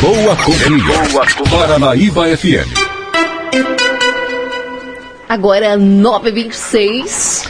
Boa Companhia. Boa Companhia. Paranaíba FM. Agora 9h26.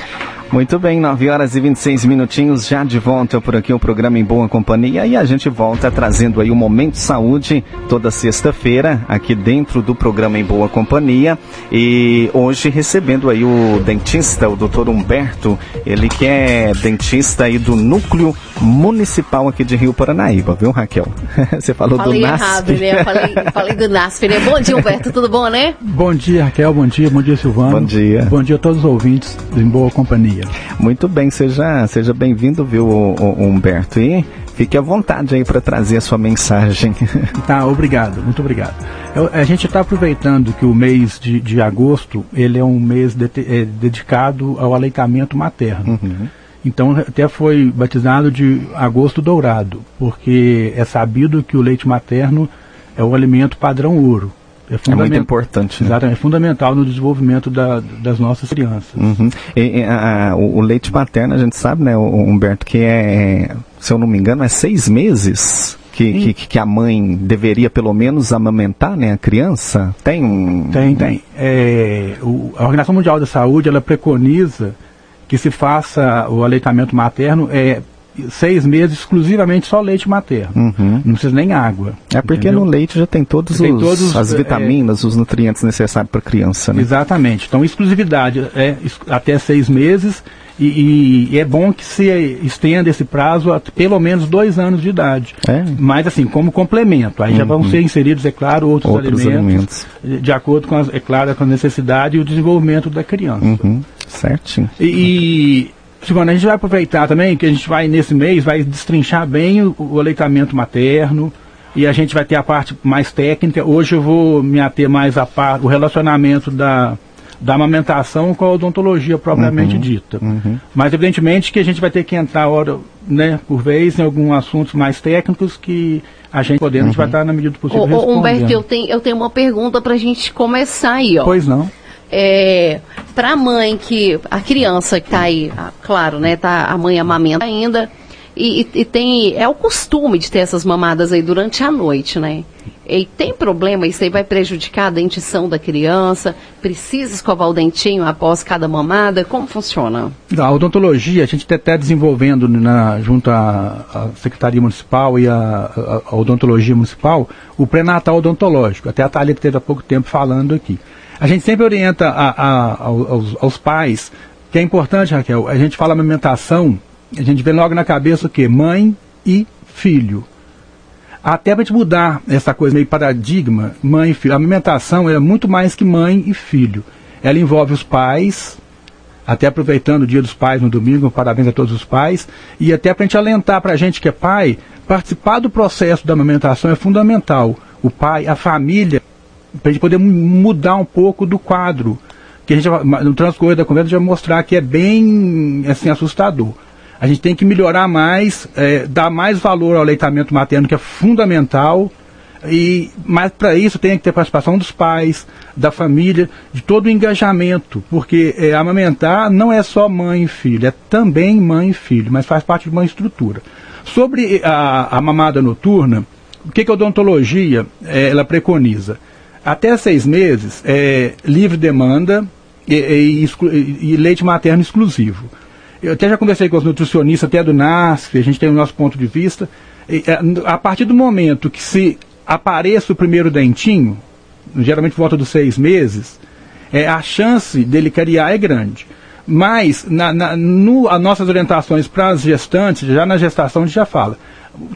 Muito bem, 9 horas e 26 minutinhos, já de volta por aqui o programa Em Boa Companhia e a gente volta trazendo aí o Momento Saúde toda sexta-feira aqui dentro do programa Em Boa Companhia e hoje recebendo aí o dentista, o doutor Humberto, ele que é dentista aí do Núcleo Municipal aqui de Rio Paranaíba, viu Raquel? Você falou falei do NASP. errado, né? Eu falei, falei do NASP, né? Bom dia, Humberto, tudo bom, né? Bom dia, Raquel, bom dia, bom dia, Silvano. Bom dia. Bom dia a todos os ouvintes do Em Boa Companhia. Muito bem, seja, seja bem-vindo, viu, Humberto? E fique à vontade aí para trazer a sua mensagem. Tá, obrigado, muito obrigado. Eu, a gente está aproveitando que o mês de, de agosto ele é um mês de, é, dedicado ao aleitamento materno. Uhum. Então até foi batizado de agosto dourado, porque é sabido que o leite materno é o alimento padrão ouro. É, é muito importante. Né? Exatamente, é fundamental no desenvolvimento da, das nossas crianças. Uhum. E, e, a, o, o, leite materno, a gente sabe, né, Humberto, que é, se eu não me engano, é seis meses que, que, que, a mãe deveria pelo menos amamentar né, a criança? Tem um. Tem, tem. É, o, a Organização Mundial da Saúde ela preconiza que se faça o aleitamento materno é, seis meses exclusivamente só leite materno. Uhum. Não precisa nem água. É porque entendeu? no leite já tem todos, tem os, todos as é, vitaminas, é, os nutrientes necessários para a criança. Né? Exatamente. Então, exclusividade é até seis meses. E, e, é bom que se estenda esse prazo a pelo menos dois anos de idade. É. Mas assim, como complemento. Aí uhum. já vão ser inseridos, é claro, outros, outros alimentos, alimentos, de acordo com, as, é claro, com a necessidade e o desenvolvimento da criança. Uhum. Certinho. E, Silvana, a gente vai aproveitar também que a gente vai, nesse mês, vai destrinchar bem o, o aleitamento materno e a gente vai ter a parte mais técnica. Hoje eu vou me ater mais a par, o relacionamento da, da amamentação com a odontologia propriamente uhum, dita. Uhum. Mas evidentemente que a gente vai ter que entrar hora, né, por vez em alguns assuntos mais técnicos que a gente podendo, uhum. a gente vai estar na medida do possível ô, respondendo. Humberto, eu tenho, eu tenho uma pergunta para a gente começar aí, ó. Pois não. É, para a mãe que a criança que está aí, claro, né, tá a mãe amamenta ainda e, e, tem é o costume de ter essas mamadas aí durante a noite, né? E tem problema, isso aí vai prejudicar a dentição da criança? Precisa escovar o dentinho após cada mamada? Como funciona? A odontologia, a gente está até desenvolvendo na, junto à, Secretaria Municipal e à, à Odontologia Municipal o pré-natal odontológico. Até a Thalia teve há pouco tempo falando aqui. A gente sempre orienta a, a, aos, aos, pais, que é importante, Raquel, a gente fala amamentação, a gente vê logo na cabeça o quê? Mãe e filho. Até para gente mudar essa coisa meio paradigma, mãe e filho. A amamentação é muito mais que mãe e filho. Ela envolve os pais, até aproveitando o dia dos pais no domingo, parabéns a todos os pais, e até para a gente alentar para a gente que é pai, participar do processo da amamentação é fundamental. O pai, a família, para a gente poder mudar um pouco do quadro. Que a gente, no transcorrer da conversa, já vai mostrar que é bem assim, assustador. A gente tem que melhorar mais, é, dar mais valor ao aleitamento materno, que é fundamental. E, mas para isso tem que ter participação dos pais, da família, de todo o engajamento, porque é, amamentar não é só mãe e filho, é também mãe e filho, mas faz parte de uma estrutura. Sobre a, a mamada noturna, o que, que a odontologia é, ela preconiza? Até seis meses, é, livre demanda e, e, e, leite materno exclusivo. Eu até já conversei com os nutricionistas, até do NASF, a gente tem o nosso ponto de vista. E, é, a partir do momento que se apareça o primeiro dentinho, geralmente volta dos seis meses, é, a chance dele criar é grande. Mas, na, na, no, as nossas orientações para as gestantes, já na gestação a gente já fala,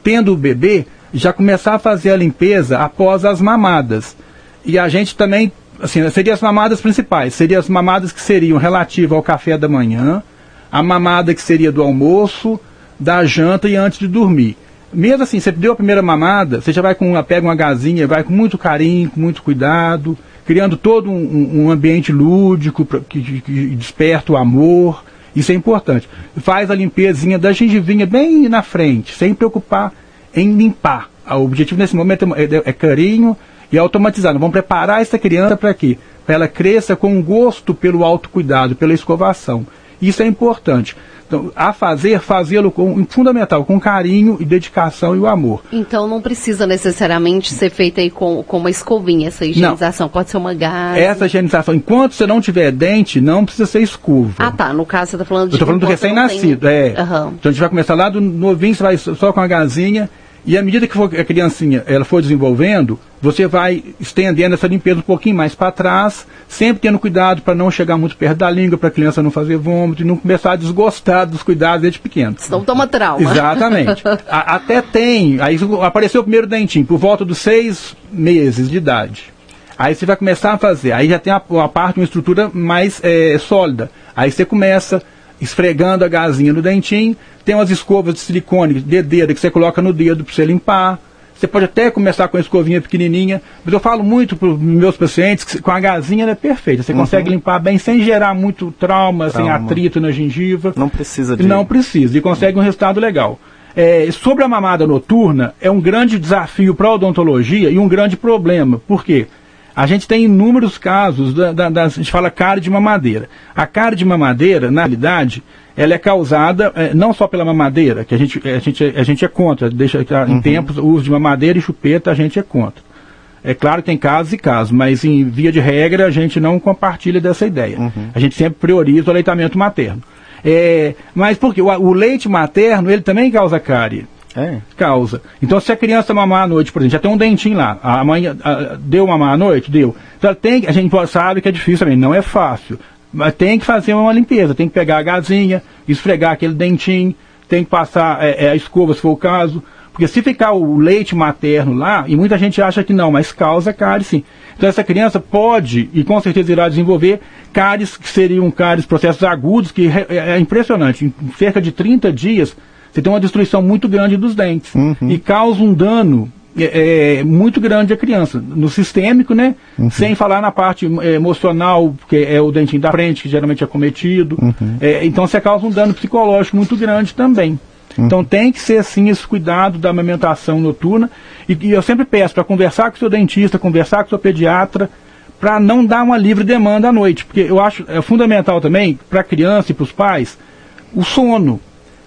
tendo o bebê, já começar a fazer a limpeza após as mamadas. E a gente também, assim, seriam as mamadas principais, seriam as mamadas que seriam relativas ao café da manhã, a mamada que seria do almoço, da janta e antes de dormir. Mesmo assim, você deu a primeira mamada, você já vai com uma, pega uma gazinha, vai com muito carinho, com muito cuidado, criando todo um, um ambiente lúdico pra, que, que desperta o amor. Isso é importante. Faz a limpezinha da gengivinha bem na frente, sem preocupar em limpar. O objetivo nesse momento é, é, é carinho, e automatizado. Vamos preparar essa criança para quê? Para ela cresça com gosto pelo autocuidado, pela escovação. Isso é importante. Então, a fazer, fazê-lo com fundamental, com carinho e dedicação e o amor. Então não precisa necessariamente ser feita aí com, com uma escovinha essa higienização, não. pode ser uma gás. Essa higienização, enquanto você não tiver dente, não precisa ser escova. Ah, tá. No caso você está falando de. Eu estou falando do recém-nascido, tem... é. Uhum. Então a gente vai começar lá do novinho, você vai só com a gazinha e à medida que for, a criancinha ela for desenvolvendo, você vai estendendo essa limpeza um pouquinho mais para trás, sempre tendo cuidado para não chegar muito perto da língua, para a criança não fazer vômito e não começar a desgostar dos cuidados desde pequeno. Senão toma trauma. Exatamente. a, até tem, aí apareceu o primeiro dentinho, por volta dos seis meses de idade. Aí você vai começar a fazer, aí já tem a, a parte, uma estrutura mais é, sólida. Aí você começa esfregando a gazinha no dentinho. Tem umas escovas de silicone, de dedo, que você coloca no dedo para você limpar. Você pode até começar com a escovinha pequenininha, mas eu falo muito para os meus pacientes que com a gazinha ela é perfeita. Você uhum. consegue limpar bem sem gerar muito trauma, trauma, sem atrito na gengiva. Não precisa de... Não precisa, e consegue um resultado legal. É, sobre a mamada noturna, é um grande desafio para a odontologia e um grande problema. Por quê? A gente tem inúmeros casos, da, da, da, a gente fala cárie de mamadeira. A cárie de mamadeira, na realidade, ela é causada é, não só pela mamadeira, que a gente, a gente, a gente é contra, deixa em uhum. tempos o uso de mamadeira e chupeta a gente é contra. É claro que tem casos e casos, mas em via de regra a gente não compartilha dessa ideia. Uhum. A gente sempre prioriza o aleitamento materno. É, mas porque o, o leite materno ele também causa cárie. É. Causa. Então, se a criança mamar à noite, por exemplo, já tem um dentinho lá, a mãe a, deu mamar à noite? Deu. Então, tem, a gente sabe que é difícil também, não é fácil. Mas tem que fazer uma limpeza, tem que pegar a gazinha, esfregar aquele dentinho, tem que passar é, é, a escova, se for o caso. Porque se ficar o leite materno lá, e muita gente acha que não, mas causa cárie sim. Então essa criança pode, e com certeza irá desenvolver, cáries que seriam cáries, processos agudos, que é, é impressionante. Em cerca de 30 dias, você tem uma destruição muito grande dos dentes uhum. e causa um dano é, é, muito grande à criança, no sistêmico, né? Uhum. Sem falar na parte é, emocional, que é o dentinho da frente, que geralmente é cometido. Uhum. É, então você causa um dano psicológico muito grande também. Uhum. Então tem que ser assim esse cuidado da amamentação noturna. E, e eu sempre peço para conversar com o seu dentista, conversar com o seu pediatra, para não dar uma livre demanda à noite. Porque eu acho é fundamental também, para a criança e para os pais, o sono.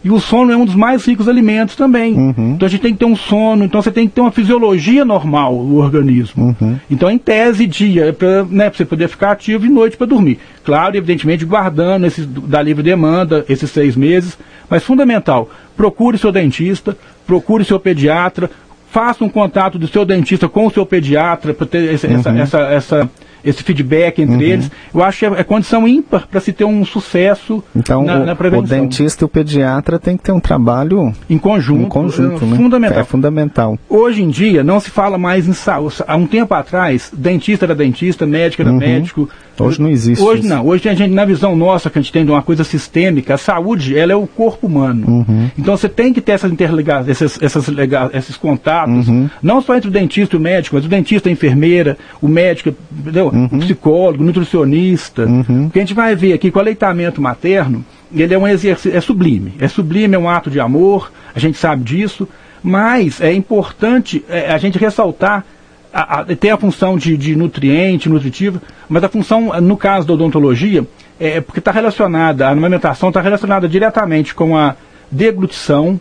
E o sono é um dos mais ricos alimentos também. Uhum. Então a gente tem que ter um sono, então você tem que ter uma fisiologia normal do organismo. Uhum. Então, em tese, dia é para né, você poder ficar ativo e noite para dormir. Claro, evidentemente, guardando esses, da livre demanda esses seis meses. Mas fundamental, procure seu dentista, procure seu pediatra, faça um contato do seu dentista com o seu pediatra para ter uhum. essa, essa, essa esse feedback entre uhum. eles, eu acho que é, é condição ímpar para se ter um sucesso então, na, o, na prevenção. O dentista e o pediatra tem que ter um trabalho em conjunto, em conjunto é, né? fundamental. É fundamental. Hoje em dia não se fala mais em saúde. Há um tempo atrás, dentista era dentista, médico era uhum. médico. Hoje não existe. Hoje isso. não. Hoje a gente, na visão nossa que a gente tem de uma coisa sistêmica, a saúde ela é o corpo humano. Uhum. Então você tem que ter essas interligações, esses, essas, esses contatos, uhum. não só entre o dentista e o médico, mas o dentista, a enfermeira, o médico, entendeu? uhum. psicólogo, nutricionista. Uhum. Porque a gente vai ver aqui que o aleitamento materno, ele é um exercício, é sublime. É sublime, é um ato de amor, a gente sabe disso, mas é importante é, a gente ressaltar a, a, tem a função de, de, nutriente, nutritivo, mas a função, no caso da odontologia, é porque está relacionada, a alimentação está relacionada diretamente com a deglutição,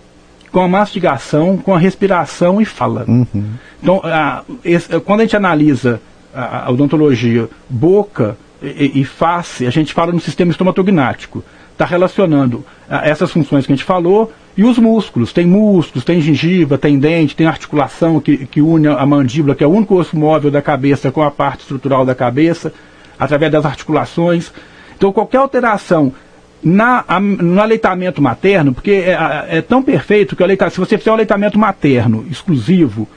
com a mastigação, com a respiração e fala. Uhum. Então, a, esse, quando a gente analisa a, odontologia, boca e, e, face, a gente fala no sistema estomatognático. Está relacionando essas funções que a gente falou e os músculos. Tem músculos, tem gengiva, tem dente, tem articulação que, que une a mandíbula, que é o único osso móvel da cabeça com a parte estrutural da cabeça, através das articulações. Então, qualquer alteração na, a, no aleitamento materno, porque é, é, tão perfeito que o se você fizer um aleitamento materno exclusivo,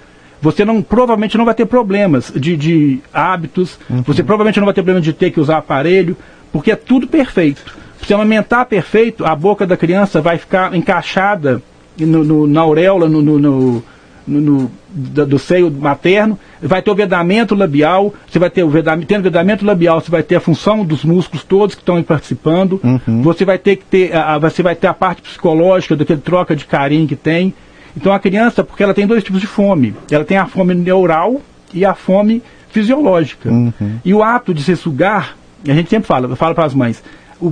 você não provavelmente não vai ter problemas de, de hábitos, uhum. você provavelmente não vai ter problema de ter que usar aparelho, porque é tudo perfeito. Se amamentar perfeito, a boca da criança vai ficar encaixada no, no, na auréola, no, no, do, do, seio materno, vai ter o vedamento labial, você vai ter o vedamento, tendo vedamento labial, você vai ter a função dos músculos todos que estão participando, uhum. você vai ter que ter, a, você vai ter a parte psicológica daquele troca de carinho que tem, então a criança, porque ela tem dois tipos de fome. Ela tem a fome neural e a fome fisiológica. Uhum. E o ato de se sugar, a gente sempre fala, eu falo para as mães,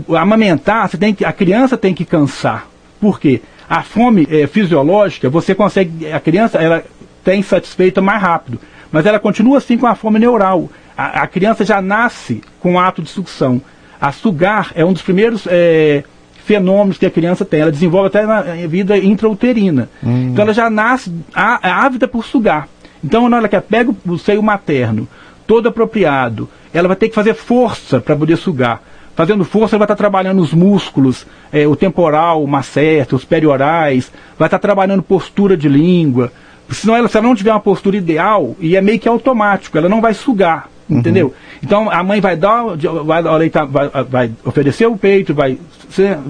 o, amamentar, você tem que, a criança tem que cansar. Por quê? A fome é, fisiológica, você consegue, a criança ela tem satisfeita mais rápido, mas ela continua assim com a fome neural. A, a criança já nasce com o ato de sucção. A sugar é um dos primeiros é, fenômenos que a criança tem. Ela desenvolve até na vida intrauterina. Hum. Então ela já nasce á, ávida por sugar. Então, na hora que ela pega o seio materno, todo apropriado, ela vai ter que fazer força para poder sugar. Fazendo força, ela vai estar trabalhando os músculos, é, o temporal, o macete, os periorais, vai estar trabalhando postura de língua. Senão, ela, se ela não tiver uma postura ideal, e é meio que automático, ela não vai sugar. Uhum. Entendeu? Então a mãe vai dar, vai, vai, vai oferecer o peito, vai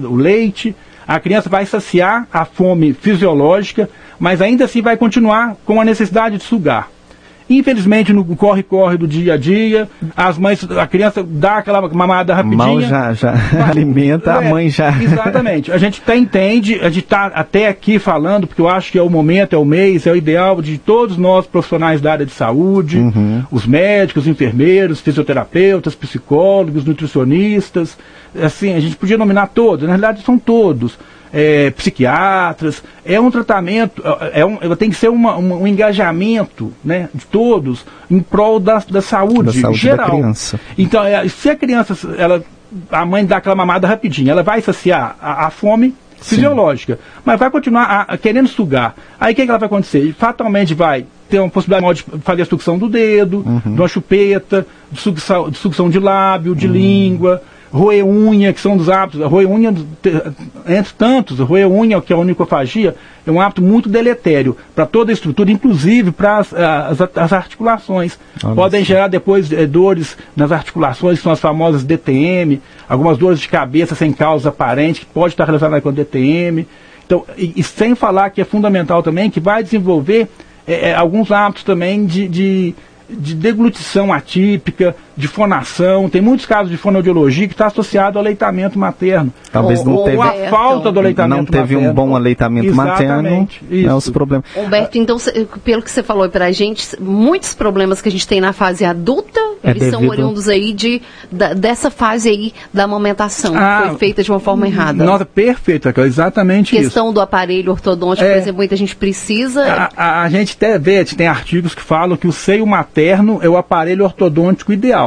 o leite, a criança vai saciar a fome fisiológica, mas ainda assim vai continuar com a necessidade de sugar. Infelizmente, no corre-corre do dia a dia, as mães, a criança dá aquela mamada rapidinha. Mal já, já alimenta, é, a mãe já. Exatamente. A gente até entende, a gente está até aqui falando, porque eu acho que é o momento, é o mês, é o ideal de todos nós profissionais da área de saúde, uhum. os médicos, enfermeiros, fisioterapeutas, psicólogos, nutricionistas. Assim, a gente podia nominar todos, na realidade são todos é, psiquiatras. É um tratamento, é, é um, tem que ser uma, uma, um engajamento né, de todos em prol da, da saúde, da saúde geral. Da criança. Então, é, se a criança, ela, a mãe dá aquela mamada rapidinho, ela vai saciar a, a fome fisiológica, Sim. mas vai continuar a, a, querendo sugar. Aí o que, que ela vai acontecer? Fatalmente vai ter uma possibilidade de fazer a sucção do dedo, uhum. de uma chupeta, de sucção de, sucção de lábio, de uhum. língua roer unha, que são dos hábitos, roer unha, entre tantos, roer unha, que é a onicofagia, é um hábito muito deletério para toda a estrutura, inclusive para as, as, as, articulações. Olha Podem gerar depois é, dores nas articulações, que são as famosas DTM, algumas dores de cabeça sem causa aparente, que pode estar relacionada com a DTM. Então, e, e, sem falar que é fundamental também que vai desenvolver é, alguns hábitos também de, de de deglutição atípica, de fonação. Tem muitos casos de fonoaudiologia que está associado ao aleitamento materno. Talvez não ou, teve. Ou a falta do aleitamento Não teve materno. um bom aleitamento Exatamente, materno. É os problemas. Humberto, então, pelo que você falou para a gente, muitos problemas que a gente tem na fase adulta, é eles devido... são oriundos aí de, da, dessa fase aí da amamentação, ah, que foi feita de uma forma errada. Nossa, perfeito, exatamente questão isso. Questão do aparelho ortodôntico, é, por exemplo, muita gente precisa... A, a, a gente até vê, tem artigos que falam que o seio materno é o aparelho ortodôntico ideal.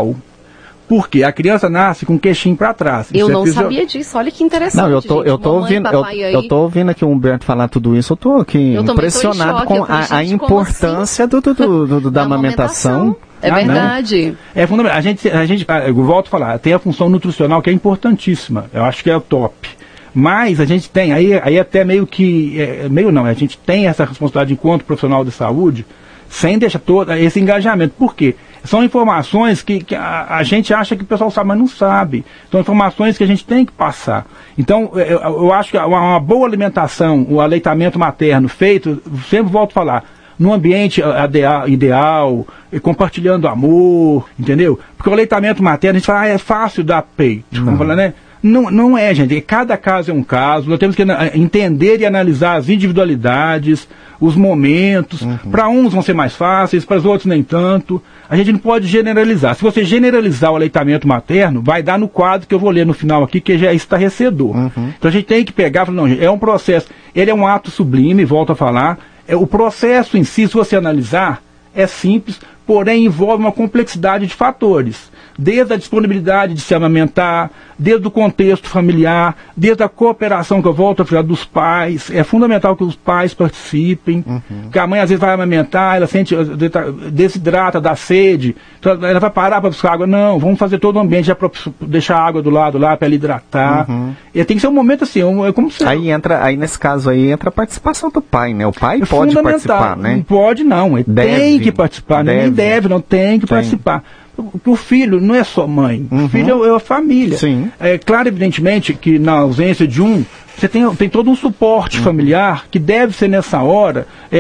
Porque a criança nasce com o queixinho para trás. Eu é não é sabia disso, olha que interessante. Não, eu tô, gente, eu tô ouvindo, eu, eu, tô ouvindo aqui o Humberto falar tudo isso, eu tô aqui eu impressionado com a, a importância assim? do, do, do, do, da amamentação. É ah, verdade. Não. É fundamental. A gente, a gente, eu volto a falar, tem a função nutricional que é importantíssima. Eu acho que é o top. Mas a gente tem, aí, aí até meio que, é, meio não, a gente tem essa responsabilidade enquanto profissional de saúde, sem deixar todo esse engajamento. Por quê? São informações que, que a, a, gente acha que o pessoal sabe, mas não sabe. São informações que a gente tem que passar. Então, eu, eu acho que uma, uma, boa alimentação, o aleitamento materno feito, sempre volto a falar, num ambiente ideal, ideal, compartilhando amor, entendeu? Porque o aleitamento materno, a gente fala, ah, é fácil dar peito. Vamos falar, né? Não, não é, gente. Cada caso é um caso. Nós temos que entender e analisar as individualidades, os momentos. Uhum. Para uns vão ser mais fáceis, para os outros nem tanto. A gente não pode generalizar. Se você generalizar o aleitamento materno, vai dar no quadro que eu vou ler no final aqui, que já é estarrecedor. Uhum. Então a gente tem que pegar e falar, não, é um processo. Ele é um ato sublime, volto a falar. É, o processo em si, se você analisar, é simples, porém envolve uma complexidade de fatores desde a disponibilidade de se amamentar, desde o contexto familiar, desde a cooperação que eu volto a falar dos pais. É fundamental que os pais participem, uhum. que a mãe às vezes vai amamentar, ela sente, desidrata, dá sede, então ela vai parar para buscar água. Não, vamos fazer todo o ambiente já para deixar a água do lado lá para ela hidratar. Uhum. E tem que ser um momento assim, um, é como se... Aí entra, aí nesse caso aí entra a participação do pai, né? O pai é pode participar, né? Não pode não, ele deve, tem que participar, deve. nem deve, não tem que tem. participar o filho não é só mãe, uhum. o filho é, é, a família. Sim. É claro, evidentemente, que na ausência de um, você tem, tem todo um suporte uhum. familiar que deve ser nessa hora é,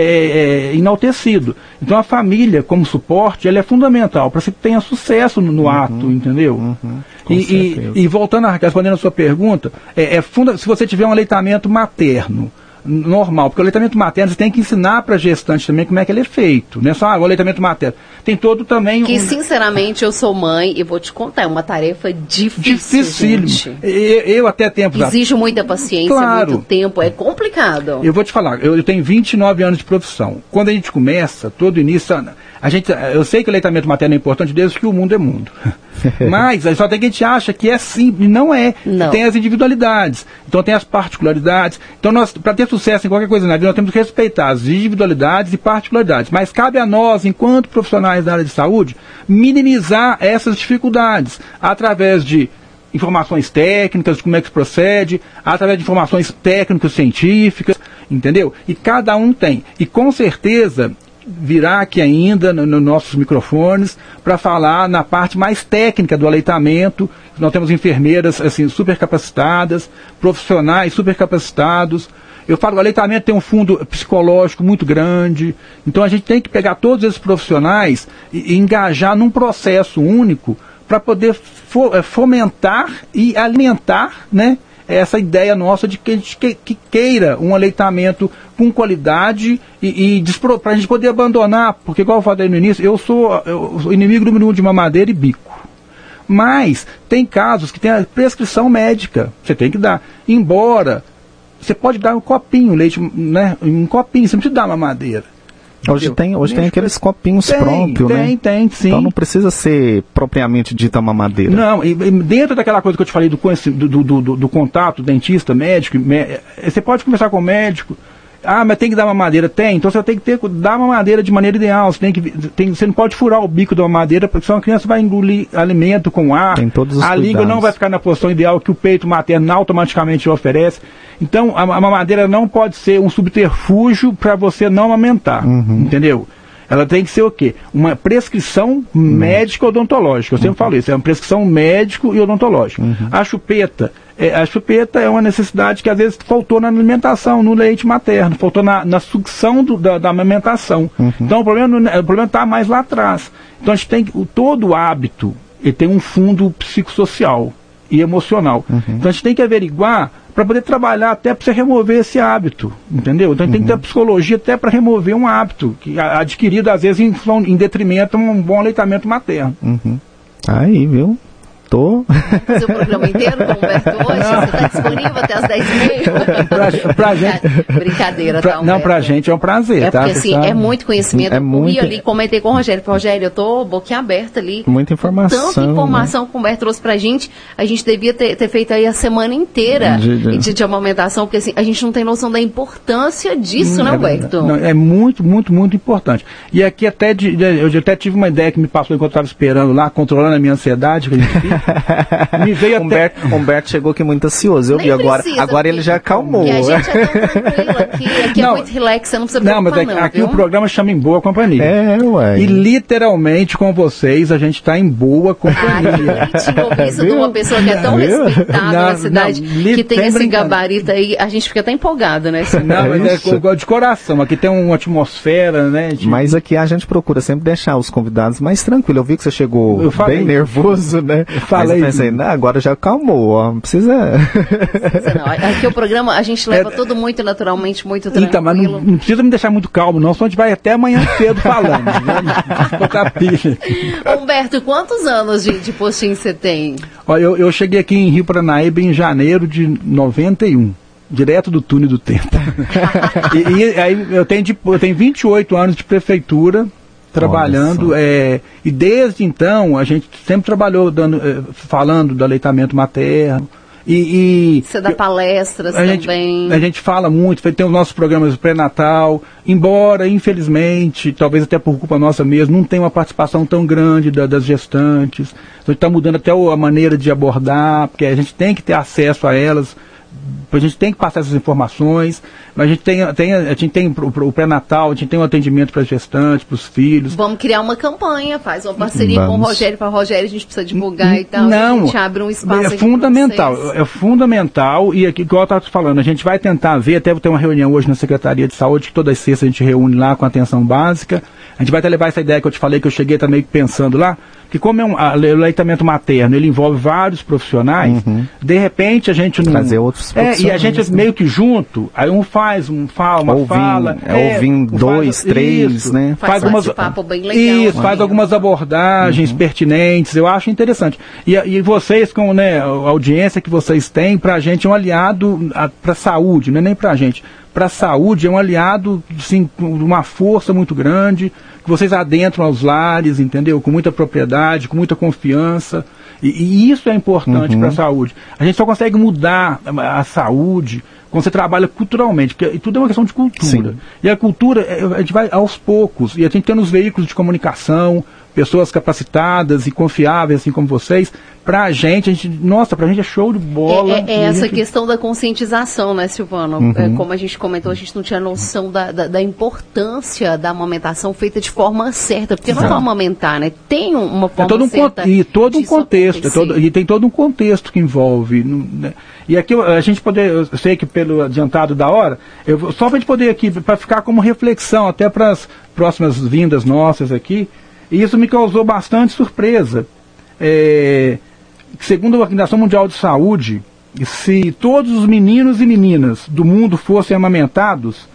é, enaltecido. Então a família, como suporte, ela é fundamental para que tenha sucesso no, no uhum. ato, entendeu? Uhum. E, e, e, voltando a respondendo a sua pergunta, é, é funda se você tiver um aleitamento materno, normal, porque o aleitamento materno você tem que ensinar para a gestante também como é que ele é feito, não é só ah, o aleitamento materno. Tem todo também Que, um... sinceramente, eu sou mãe e vou te contar, é uma tarefa difícil, Dificílimo. Eu, eu até tempo Exige muita paciência, Claro. muito tempo, é complicado. Eu vou te falar, eu, eu tenho 29 anos de profissão. Quando a gente começa, todo início, a gente, eu sei que o aleitamento materno é importante desde que o mundo é mundo. Mas só tem que a gente acha que é simples, não é. Não. Tem as individualidades, então tem as particularidades. Então nós, para ter sucesso em qualquer coisa na vida, nós temos que respeitar as individualidades e particularidades. Mas cabe a nós, enquanto profissionais da área de saúde, minimizar essas dificuldades através de informações técnicas, de como é que se procede, através de informações técnicas científicas, entendeu? E cada um tem. E com certeza virá aqui ainda nos no nossos microfones para falar na parte mais técnica do aleitamento. Nós temos enfermeiras assim super capacitadas, profissionais super capacitados. Eu falo, o aleitamento tem um fundo psicológico muito grande, então a gente tem que pegar todos esses profissionais e, e engajar num processo único para poder eh, fomentar e alimentar né, essa ideia nossa de que a gente que, que queira um aleitamento com qualidade e, e para a gente poder abandonar, porque igual eu falei no início, eu sou, eu sou inimigo número um de mamadeira e bico. Mas tem casos que tem a prescrição médica, você tem que dar. Embora você pode dar um copinho, leite, né? Um copinho, você não precisa dar mamadeira. Hoje tem, hoje tem aqueles copinhos Tem, próprios, tem, né? tem, sim. Então não precisa ser propriamente dita mamadeira. Não, e, e dentro daquela coisa que eu te falei do, do, do, do, do contato, dentista, médico, mé- você pode conversar com o médico. Ah, mas tem que dar mamadeira? Tem. Então você tem que ter, dar mamadeira de maneira ideal. Você, tem que, tem, você não pode furar o bico da mamadeira, porque senão a criança vai engolir alimento com ar. Tem todos os a língua não vai ficar na posição ideal que o peito materno automaticamente oferece. Então a, a mamadeira não pode ser um subterfúgio para você não amamentar. Uhum. Entendeu? Ela tem que ser o quê? Uma prescrição médica odontológica. Eu sempre falo isso, é uma prescrição médico e odontológica. A chupeta, é, a chupeta é uma necessidade que às vezes faltou na alimentação, no leite materno, faltou na, na sucção do- da, da amamentação. Então o problema é- o problema está mais lá atrás. Então a gente tem que, o, todo hábito, ele tem um fundo psicossocial e emocional. Então a gente tem que averiguar para poder trabalhar até para você remover esse hábito, entendeu? Então tem que ter a psicologia até para remover um hábito que adquirido às vezes em, em detrimento a um bom aleitamento materno. Uhum. Aí, viu? Tô. fazer o programa inteiro com o Humberto hoje? Você está disponível até as 10h30? Pra- pra gente- Brincadeira, Pra- tá, não, pra gente é um prazer, É tá? porque assim, sabe. é muito conhecimento. É muito- ia ali, comentei com o Rogério. Rogério, eu tô boquiaberta ali. Muita informação, Tanta informação que o Humberto trouxe pra gente. A gente devia ter, ter feito aí a semana inteira De- de- de, amamentação, porque assim, a gente não tem noção da importância disso, né, É Humberto? Não, é muito, muito, muito importante. E aqui até de- eu até tive uma ideia que me passou enquanto eu estava esperando lá, controlando a minha ansiedade, que a gente fica. me veio até. Humberto, Humberto chegou aqui muito ansioso. Eu Nem vi agora. precisa, Agora ele já acalmou. E a gente é tão tranquilo aqui. Aqui Não. é muito relax, você não precisa Não, mas é que não, aqui viu? o programa chama em boa companhia. É, ué. E literalmente com vocês a gente está em boa Ah, que companhia. bonitinho isso de uma pessoa que é tão Viu? respeitada Não, na cidade, li- que tem esse gabarito aí, a gente fica até empolgado, né? Não, mas é de coração. Aqui tem uma atmosfera, né? de- Mas aqui a gente procura sempre deixar os convidados mais tranquilos. Eu vi que você chegou Eu falei. bem nervoso, né? Falei. Mas eu pensei, não, agora já acalmou, ó. Não precisa. Não, aqui o programa a gente leva tudo muito naturalmente, muito tranquilo. Então, mas não, não precisa me deixar muito calmo, não, senão a gente vai até amanhã cedo falando. né? Humberto, quantos anos de, de postinho você tem? Ó, eu, eu cheguei aqui em Rio Paranaíba em janeiro de 91. Direto do túnel do tempo. e, e aí eu tenho, de, eu tenho 28 anos de prefeitura trabalhando. é, e desde então a gente sempre trabalhou dando, é, falando do aleitamento materno. E, e Você dá palestras a gente, também. a gente fala muito, tem os nossos programas de pré-natal, embora, infelizmente, talvez até por culpa nossa mesmo, não tem uma participação tão grande da- das gestantes. Então, a gente está mudando até a maneira de abordar, porque a gente tem que ter acesso a elas, a gente tem que passar essas informações, mas a gente tem, tem, a gente tem o pré-natal, a gente tem um atendimento para as gestantes, para os filhos. Vamos criar uma campanha, faz uma parceria com o Vamos. Rogério para Rogério, a gente precisa divulgar e tal. Não, a gente abre um espaço é fundamental, vocês. é fundamental e aqui, igual eu estava te falando, a gente vai tentar ver, até ter uma reunião hoje na Secretaria de Saúde, que toda sexta a gente reúne lá com a atenção básica, a gente vai até levar essa ideia que eu te falei, que eu cheguei também pensando lá, que como é um, a- o leitamento materno, ele envolve vários profissionais, de repente a gente não... Trazer outros os É, e a gente meio que junto, aí um faz, um fala, uma Ouvindo, fala. é, ouvindo um dois, três, isso, né? Faz Faz algumas, bate-papo bem legal, isso, né? faz algumas abordagens Uhum. pertinentes, eu acho interessante. E, e vocês, com né, a audiência que vocês têm, pra gente é um aliado a, pra saúde, não é nem pra gente. Pra saúde é um aliado, assim, com uma força muito grande, que vocês adentram aos lares, entendeu? Com muita propriedade, com muita confiança. E, e isso é importante Uhum. para a saúde. A gente só consegue mudar a, a saúde quando você trabalha culturalmente, porque tudo é uma questão de cultura. Sim. E a cultura, é, a gente vai aos poucos, e a gente tem nos veículos de comunicação, pessoas capacitadas e confiáveis, assim como vocês, pra gente, a gente, nossa, pra gente é show de bola. É, é- é essa gente- questão da conscientização, né, Silvano? Uhum. É, como a gente comentou, a gente não tinha noção da, da, da importância da amamentação feita de forma certa. Porque não é amamentar, né? Tem um- uma É forma todo um certa e todo um contexto, é todo- e tem todo um contexto que envolve. né? E aqui a gente poder, eu sei que pelo adiantado da hora, eu, só para a gente poder aqui, para ficar como reflexão até para as próximas vindas nossas aqui, e isso me causou bastante surpresa. É, segundo a Organização Mundial de Saúde, se todos os meninos e meninas do mundo fossem amamentados,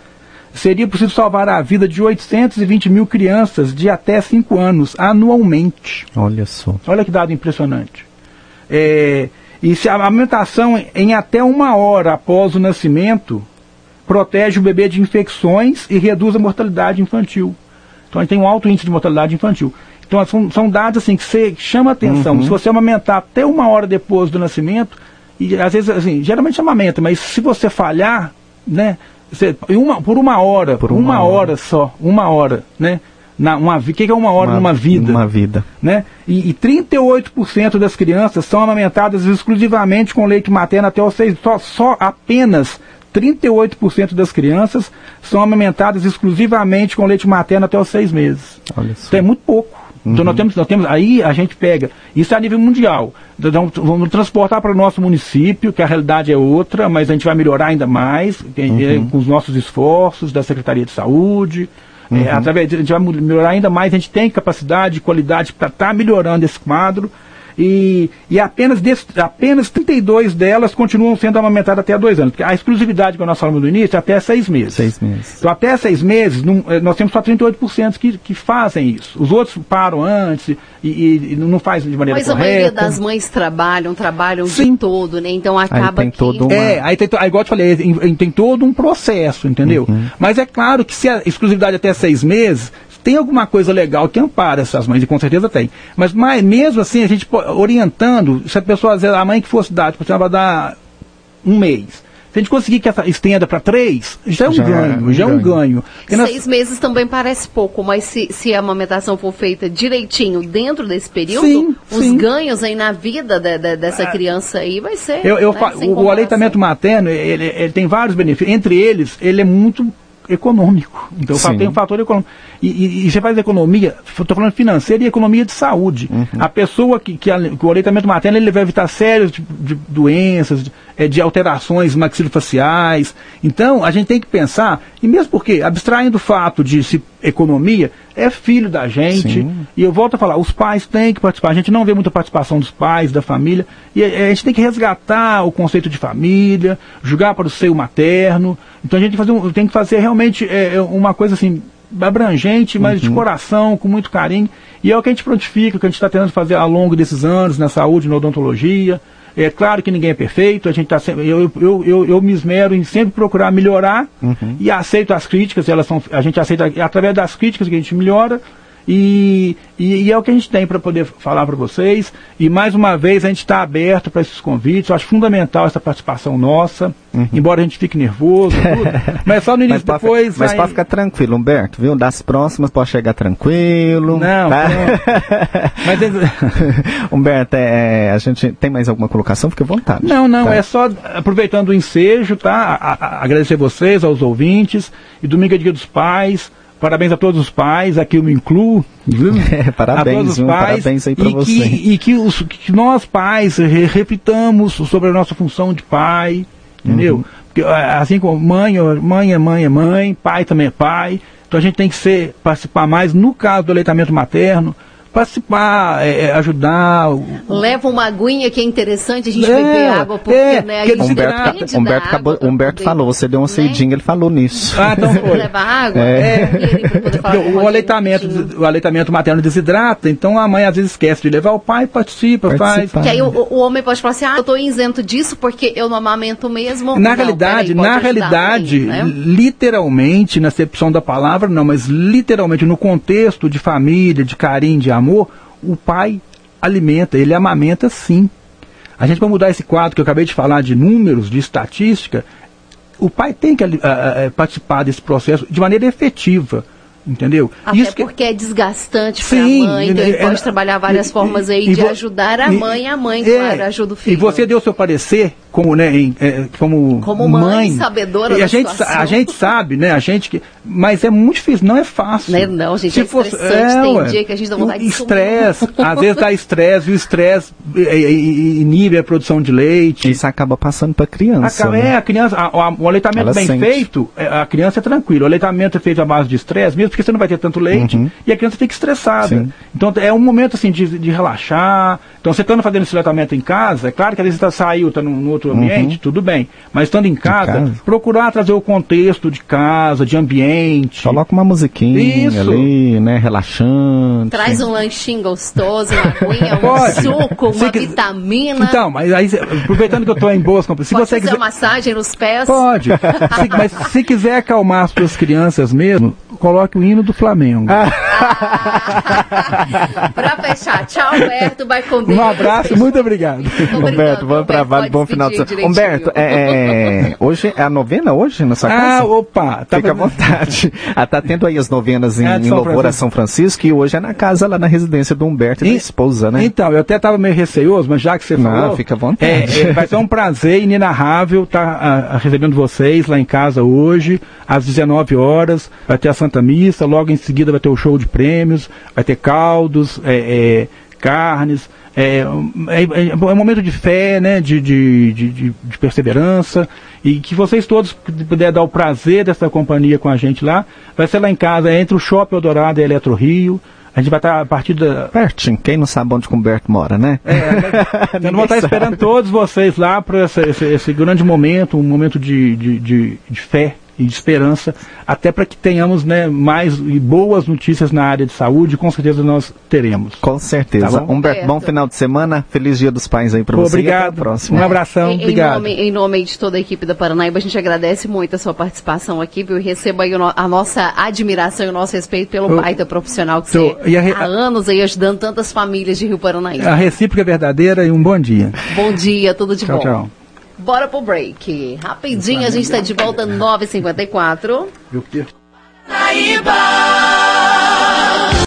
seria possível salvar a vida de 820 mil crianças de até 5 anos anualmente. Olha só. Olha que dado impressionante. É, e se a amamentação em até uma hora após o nascimento protege o bebê de infecções e reduz a mortalidade infantil. Então a gente tem um alto índice de mortalidade infantil. Então são, são dados assim que você chama atenção. Se você amamentar até uma hora depois do nascimento, e às vezes assim, geralmente amamenta, mas se você falhar, né, você, uma, por uma hora, Por uma uma, hora. hora. só, uma hora, né? Na, uma, o que que é uma hora numa vida? Uma vida. né? E, e 38% das crianças são amamentadas exclusivamente com leite materno até os seis. Só, só apenas 38% das crianças são amamentadas exclusivamente com leite materno até os seis meses. Então é muito pouco. Então nós temos, nós temos, aí a gente pega, isso é a nível mundial. Então, vamos transportar para o nosso município, que a realidade é outra, mas a gente vai melhorar ainda mais que- é, com os nossos esforços da Secretaria de Saúde. É, através de, a gente vai melhorar ainda mais, a gente tem capacidade, qualidade para estar melhorando esse quadro. E, e apenas, apenas 32 delas continuam sendo amamentadas até dois anos. Porque a exclusividade que nós falamos no início é até seis meses. Seis meses. Então, até seis meses, não- eh, nós temos só 38% que, que fazem isso. Os outros param antes e, e- e não fazem de maneira Mas a correta. maioria das mães trabalham, trabalham o Sim. dia todo, né? Então acaba tem que... todo um- É, aí tem, aí, igual eu te falei, em- em- tem todo um processo, entendeu? Uhum. Mas é claro que se a exclusividade é até seis meses, tem alguma coisa legal que ampara essas mães, e com certeza tem. Mas, mas mesmo assim, a gente orientando, se a pessoa, a mãe que fosse dar, tipo, assim, ela vai dar um mês. Se a gente conseguir que essa estenda para três, já é um Já é ganho, um já é um ganho. ganho. Porque nós- Seis meses também parece pouco, mas se, se a amamentação for feita direitinho dentro desse período, Sim, os sim. ganhos aí na vida de- de- dessa criança aí vai ser. Eu, eu né, o, o aleitamento materno, ele, ele tem vários benefícios. Entre eles, ele é muito econômico. Então Sim. tem um fator econômico. E, e- e você faz economia, estou falando financeira e economia de saúde. A pessoa que, que, a- que o aleitamento materno ele vai evitar sérios tipo, de doenças, de, eh, de alterações maxilofaciais. Então, a gente tem que pensar, e mesmo porque, abstraindo o fato de se, economia, é filho da gente. Sim. E eu volto a falar, os pais têm que participar. A gente não vê muita participação dos pais, da família. E a, a gente tem que resgatar o conceito de família, jogar para o seio materno. Então a gente fazer um- tem que fazer realmente é, é, uma coisa assim abrangente, mas de coração, com muito carinho. E é o que a gente prontifica, o que a gente está tentando fazer ao longo desses anos na saúde, na odontologia. É claro que ninguém é perfeito, a gente tá sempre, eu, eu, eu, eu me esmero em sempre procurar melhorar e aceito as críticas, elas são, a gente aceita através das críticas que a gente melhora e, e, e é o que a gente tem para poder falar para vocês. E mais uma vez a gente está aberto para esses convites. Eu acho fundamental essa participação nossa, embora a gente fique nervoso, tudo, mas só no início Mas pra, depois. mas vai- pra ficar tranquilo, Humberto, viu? Das próximas pode chegar tranquilo. Não, tá? Mas é- Humberto, é, a gente tem mais alguma colocação? Fique à vontade. Não, não, tá? é só aproveitando o ensejo, tá? A- a- agradecer vocês, aos ouvintes. E domingo é dia dos pais. Parabéns a todos os pais, aqui eu me incluo. Viu? É, parabéns, a todos os pais. Parabéns aí pra e você. Que, e que, os, que nós pais re- reflitamos sobre a nossa função de pai, entendeu? Uhum. Porque, ah, assim como mãe, mãe é mãe, é mãe, pai também é pai. Então a gente tem que ser, participar mais, no caso do aleitamento materno, participar, é, é, ajudar. Leva uma aguinha que é interessante a gente é, beber água, porque é, né, a Humberto, Humberto, acabou, Humberto falou, você deu uma né? cedinha, ele falou nisso. Ah, então foi. Leva água, é. o, o aleitamento, o aleitamento materno desidrata, então a mãe às vezes esquece de levar o pai, participa, participa. faz. Que aí o, o, homem pode falar assim, ah, eu estou isento disso porque eu não amamento mesmo. Na não, realidade, na realidade, mãe, né? literalmente, na acepção da palavra, não, mas literalmente no contexto de família, de carinho, de amor, o pai alimenta, ele amamenta sim. A gente vai mudar esse quadro que eu acabei de falar de números, de estatística, o pai tem que uh, uh, participar desse processo de maneira efetiva. Entendeu? Até Isso porque que... é desgastante para a mãe, então ele é, pode trabalhar várias e, formas aí de ajudar a mãe, a mãe, é, claro, ajuda o filho. E você deu seu parecer como, né, em, é, como, como mãe, mãe sabedora e a gente, situação. a gente sabe, né, a gente que, mas é muito difícil, não é fácil. Não, é, não gente, Se é fosse, é, tem ué, dia que a gente dá vontade de Estresse, às vezes dá estresse, e o estresse inibe a produção de leite. Isso acaba passando para a criança. Acaba, né? É, a criança, a, a, o aleitamento Ela bem sente. feito, é, a criança é tranquila. O aleitamento é feito à base de estresse, mesmo porque você não vai ter tanto leite, uhum. e a criança fica estressada. Sim. Então é um momento assim de, de relaxar. Então você estando fazendo esse aleitamento em casa, é claro que às vezes você tá, saiu, está num, num outro uhum. ambiente, tudo bem. Mas estando em casa, casa, procurar trazer o contexto de casa, de ambiente. Coloca uma musiquinha Isso. ali, né? Relaxante. Traz um lanchinho gostoso, uma aguinha, um suco, uma que... vitamina. Então, mas aí, aproveitando que eu estou em boas compras, se Pode você fazer quiser... massagem nos pés? Pode. se, mas se quiser acalmar as suas crianças mesmo, coloque o hino do Flamengo. Ah. Para fechar, tchau, Humberto, vai com Um abraço, muito obrigado. Humberto, bom trabalho, bom final de semana. Humberto, é, é, hoje é a novena hoje na sua ah, casa? Ah, opa! Tá Fica à vontade. ah, tá tendo aí as novenas em, é em louvor a São Francisco e hoje é na casa lá na residência do Humberto e, e da esposa, né? Então, eu até estava meio receoso, mas já que você falou... Não, fica à vontade. É, é, vai ser um prazer inenarrável estar tá, recebendo vocês lá em casa hoje, às 19 horas, vai ter a Santa Missa, logo em seguida vai ter o show de prêmios, vai ter caldos, é, é, carnes, é, é, é, é, um momento de fé, né, de, de, de, de, perseverança, e que vocês todos puderem dar o prazer dessa companhia com a gente lá, vai ser lá em casa, entre o Shopping Eldorado e a Eletro Rio, a gente vai estar a partir da. Pertinho, quem não sabe onde o Humberto mora, né? É, eu não vou estar esperando todos vocês lá para esse, esse, esse, grande momento, um momento de, de, de, de fé e de esperança, até para que tenhamos né, mais e boas notícias na área de saúde, com certeza nós teremos. Com certeza. Tá bom? Humberto, bom final de semana, feliz dia dos pais aí para você. Obrigado. próximo. Um abração, em, obrigado. Em nome, em nome, de toda a equipe da Paranaíba, a gente agradece muito a sua participação aqui, viu? E receba aí a nossa admiração e o nosso respeito pelo Eu, baita profissional que você há anos aí ajudando tantas famílias de Rio Paranaíba. A recíproca é verdadeira e um bom dia. Bom dia, tudo de tchau, bom. Tchau. Bora pro break. Rapidinho, a gente está de volta 9h54. Eu quero.